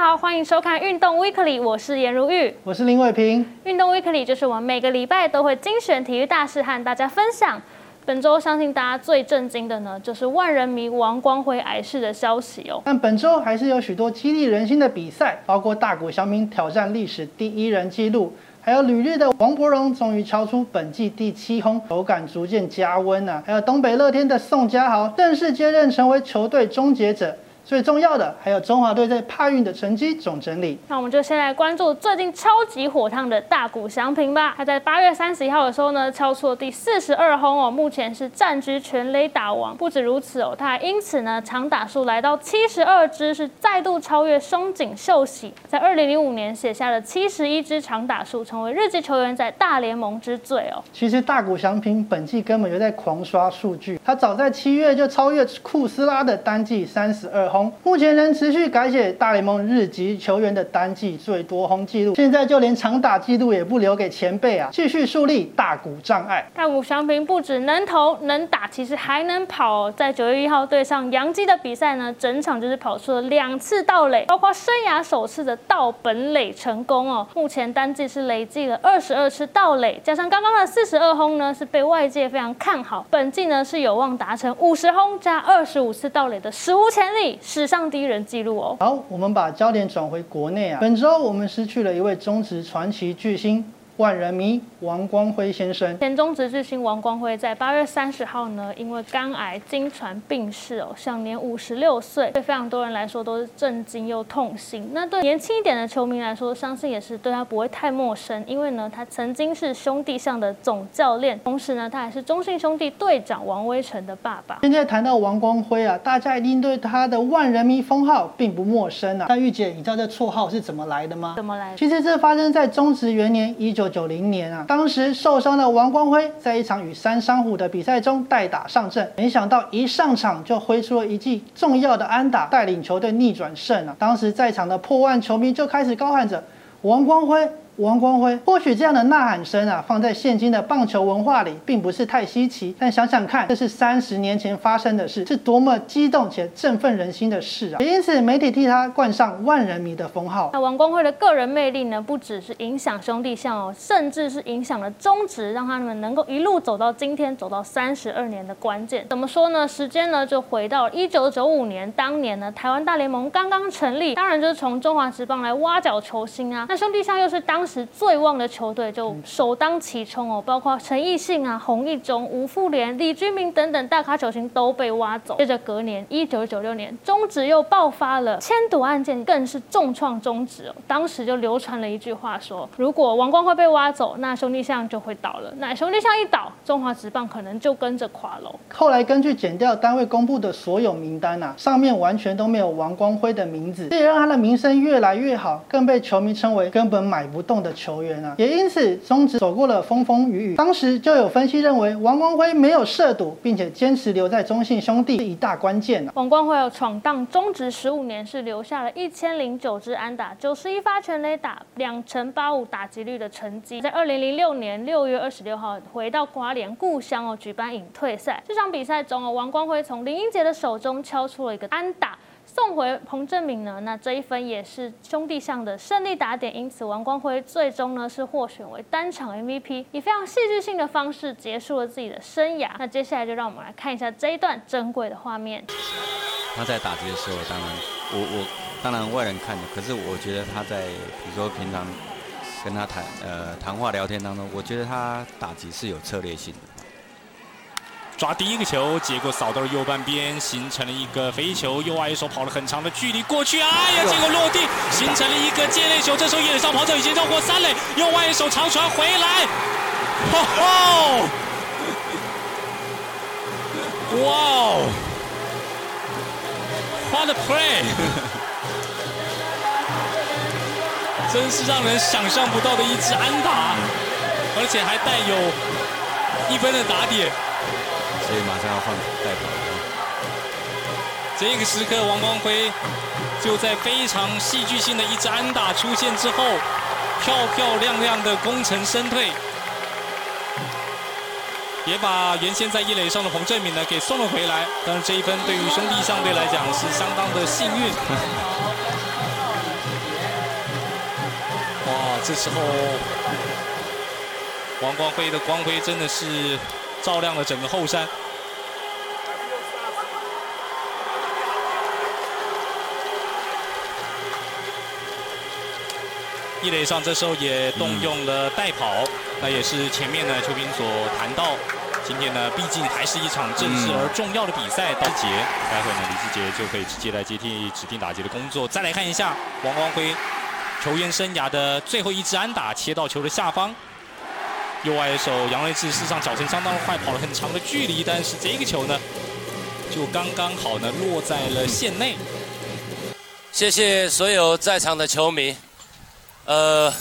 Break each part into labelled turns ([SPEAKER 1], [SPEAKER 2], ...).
[SPEAKER 1] 家好，欢迎收看《运动 Weekly》，我是颜如玉，
[SPEAKER 2] 我是林伟平。
[SPEAKER 1] 运动 Weekly 就是我们每个礼拜都会精选体育大事和大家分享。本周相信大家最震惊的呢，就是万人迷王光辉癌逝的消息哦。
[SPEAKER 2] 但本周还是有许多激励人心的比赛，包括大谷翔平挑战历史第一人纪录，还有旅日的王柏荣终于敲出本季第七轰，手感逐渐加温啊。还有东北乐天的宋家豪正式接任成为球队终结者。最重要的还有中华队在帕运的成绩总整理。
[SPEAKER 1] 那我们就先来关注最近超级火烫的大谷翔平吧。他在八月三十一号的时候呢，敲出了第四十二轰哦，目前是战局全垒打王。不止如此哦，他还因此呢，长打数来到七十二支，是再度超越松井秀喜，在二零零五年写下了七十一支长打数，成为日籍球员在大联盟之最哦。
[SPEAKER 2] 其实大谷翔平本季根本就在狂刷数据，他早在七月就超越库斯拉的单季三十二轰。目前仍持续改写大联盟日籍球员的单季最多轰纪录，现在就连长打纪录也不留给前辈啊！继续树立大谷障碍。
[SPEAKER 1] 大谷翔平不止能投能打，其实还能跑。在九月一号对上洋基的比赛呢，整场就是跑出了两次盗垒，包括生涯首次的盗本垒成功哦。目前单季是累计了二十二次盗垒，加上刚刚的四十二轰呢，是被外界非常看好。本季呢是有望达成五十轰加二十五次盗垒的史无前例。史上第一人记录哦！
[SPEAKER 2] 好，我们把焦点转回国内啊。本周我们失去了一位中职传奇巨星。万人迷王光辉先生，
[SPEAKER 1] 前中职巨星王光辉在八月三十号呢，因为肝癌经传病逝哦，享年五十六岁。对非常多人来说都是震惊又痛心。那对年轻一点的球迷来说，相信也是对他不会太陌生，因为呢，他曾经是兄弟象的总教练，同时呢，他还是中信兄弟队长王威成的爸爸。
[SPEAKER 2] 现在谈到王光辉啊，大家一定对他的万人迷封号并不陌生啊。那玉姐，你知道这绰号是怎么来的吗？
[SPEAKER 1] 怎么来的？
[SPEAKER 2] 其实这发生在中职元年一九。九零年啊，当时受伤的王光辉在一场与三山虎的比赛中代打上阵，没想到一上场就挥出了一记重要的安打，带领球队逆转胜啊！当时在场的破万球迷就开始高喊着：“王光辉。”王光辉，或许这样的呐喊声啊，放在现今的棒球文化里，并不是太稀奇。但想想看，这是三十年前发生的事，是多么激动且振奋人心的事啊！也因此，媒体替他冠上“万人迷”的封号。
[SPEAKER 1] 那王光辉的个人魅力呢，不只是影响兄弟象哦，甚至是影响了中职，让他们能够一路走到今天，走到三十二年的关键。怎么说呢？时间呢，就回到一九九五年，当年呢，台湾大联盟刚刚成立，当然就是从中华职棒来挖角球星啊。那兄弟象又是当时最旺的球队就首当其冲哦，包括陈奕迅啊、洪一中、吴富连、李居明等等大咖球星都被挖走。接着隔年一九九六年，中职又爆发了迁赌案件，更是重创中职哦。当时就流传了一句话说：如果王光辉被挖走，那兄弟象就会倒了。那兄弟象一倒，中华职棒可能就跟着垮楼。
[SPEAKER 2] 后来根据减掉单位公布的所有名单啊，上面完全都没有王光辉的名字，这也让他的名声越来越好，更被球迷称为根本买不动的球。员啊，也因此中职走过了风风雨雨。当时就有分析认为，王光辉没有涉赌，并且坚持留在中信兄弟是一大关键
[SPEAKER 1] 王光辉有闯荡中职十五年，是留下了一千零九支安打、九十一发全垒打、两成八五打击率的成绩。在二零零六年六月二十六号回到瓜联故乡哦，举办隐退赛。这场比赛中哦，王光辉从林英杰的手中敲出了一个安打。送回彭正明呢？那这一分也是兄弟象的胜利打点，因此王光辉最终呢是获选为单场 MVP，以非常戏剧性的方式结束了自己的生涯。那接下来就让我们来看一下这一段珍贵的画面。
[SPEAKER 3] 他在打击的时候，当然我我当然外人看的，可是我觉得他在比如说平常跟他谈呃谈话聊天当中，我觉得他打击是有策略性的。
[SPEAKER 4] 抓第一个球，结果扫到了右半边，形成了一个飞球。右外野手跑了很长的距离过去，哎呀，结果落地，形成了一个界内球。这时候野上跑者已经绕过三垒，右外野手长传回来，吼吼！哇哦，What a play！真是让人想象不到的一支安打，而且还带有一分的打点。
[SPEAKER 3] 所以马上要换代表了。
[SPEAKER 4] 这个时刻，王光辉就在非常戏剧性的一支安打出现之后，漂漂亮亮的功成身退，也把原先在一垒上的洪振敏呢给送了回来。但是，这一分对于兄弟相对来讲是相当的幸运。哇这时候王光辉的光辉真的是照亮了整个后山。一垒上这时候也动用了代跑，那也是前面呢邱斌所谈到，今天呢毕竟还是一场正式而重要的比赛。到节，待会呢李志杰就可以直接来接替指定打击的工作。再来看一下王光辉球员生涯的最后一支安打，切到球的下方，右外手杨瑞智事实上脚程相当快，跑了很长的距离，但是这个球呢就刚刚好呢落在了线内。
[SPEAKER 5] 谢谢所有在场的球迷。呃，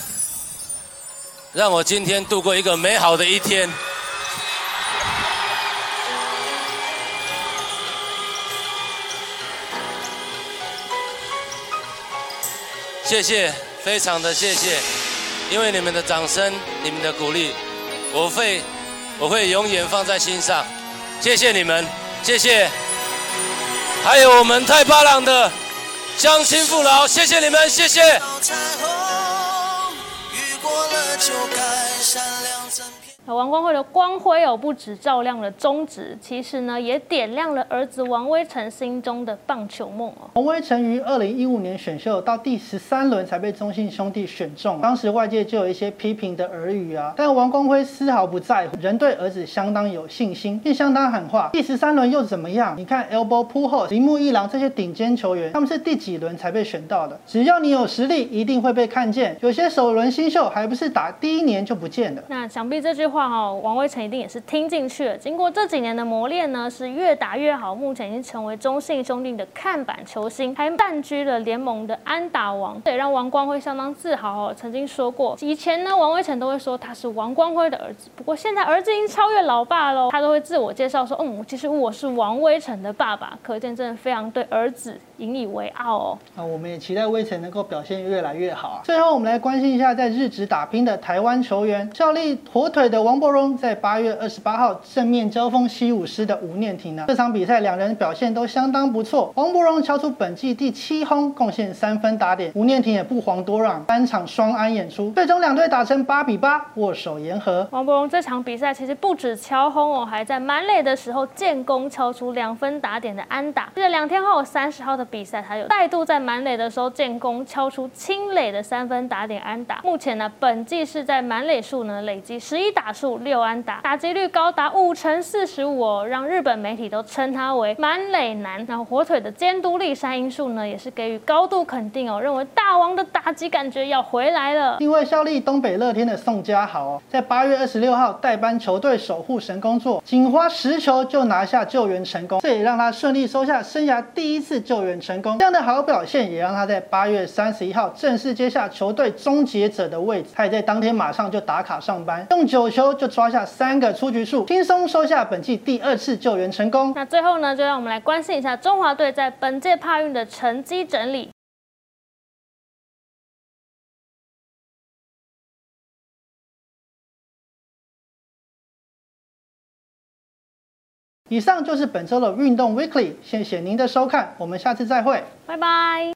[SPEAKER 5] 让我今天度过一个美好的一天。谢谢，非常的谢谢，因为你们的掌声、你们的鼓励，我会我会永远放在心上。谢谢你们，谢谢。还有我们太巴朗的乡亲父老，谢谢你们，谢谢。
[SPEAKER 1] 就该善良怎。王光辉的光辉哦，不止照亮了中职，其实呢，也点亮了儿子王威成心中的棒球梦哦。
[SPEAKER 2] 王威成于二零一五年选秀到第十三轮才被中信兄弟选中，当时外界就有一些批评的耳语啊，但王光辉丝毫不在乎，人对儿子相当有信心，并相当喊话。第十三轮又怎么样？你看 Elbow p u h o 铃木一郎这些顶尖球员，他们是第几轮才被选到的？只要你有实力，一定会被看见。有些首轮新秀还不是打第一年就不见了。
[SPEAKER 1] 那想必这句话。哈，王威成一定也是听进去了。经过这几年的磨练呢，是越打越好。目前已经成为中信兄弟的看板球星，还占据了联盟的安打王，这也让王光辉相当自豪哦。曾经说过，以前呢，王威成都会说他是王光辉的儿子，不过现在儿子已经超越老爸喽，他都会自我介绍说，嗯，其实我是王威成的爸爸。可见真的非常对儿子引以为傲哦。
[SPEAKER 2] 那，我们也期待威成能够表现越来越好。最后，我们来关心一下在日职打拼的台湾球员，效力火腿的。王柏荣在八月二十八号正面交锋西武师的吴念婷呢，这场比赛两人表现都相当不错。王柏荣敲出本季第七轰，贡献三分打点。吴念婷也不遑多让，单场双安演出，最终两队打成八比八，握手言和。
[SPEAKER 1] 王柏荣这场比赛其实不止敲轰哦，还在满垒的时候建功，敲出两分打点的安打。记得两天后三十号的比赛，他有再度在满垒的时候建功，敲出清垒的三分打点安打。目前呢，本季是在满垒数呢累积十一打。数六安打，打击率高达五成四十五哦，让日本媒体都称他为满垒男。那火腿的监督力山因素呢，也是给予高度肯定哦，认为大王的打击感觉要回来了。
[SPEAKER 2] 另外效力东北乐天的宋家豪哦，在八月二十六号代班球队守护神工作，仅花十球就拿下救援成功，这也让他顺利收下生涯第一次救援成功。这样的好表现，也让他在八月三十一号正式接下球队终结者的位置。他也在当天马上就打卡上班，用九球。就抓下三个出局数，轻松收下本季第二次救援成功。
[SPEAKER 1] 那最后呢，就让我们来关心一下中华队在本届帕运的成绩整理。
[SPEAKER 2] 以上就是本周的运动 Weekly，谢谢您的收看，我们下次再会，
[SPEAKER 1] 拜拜。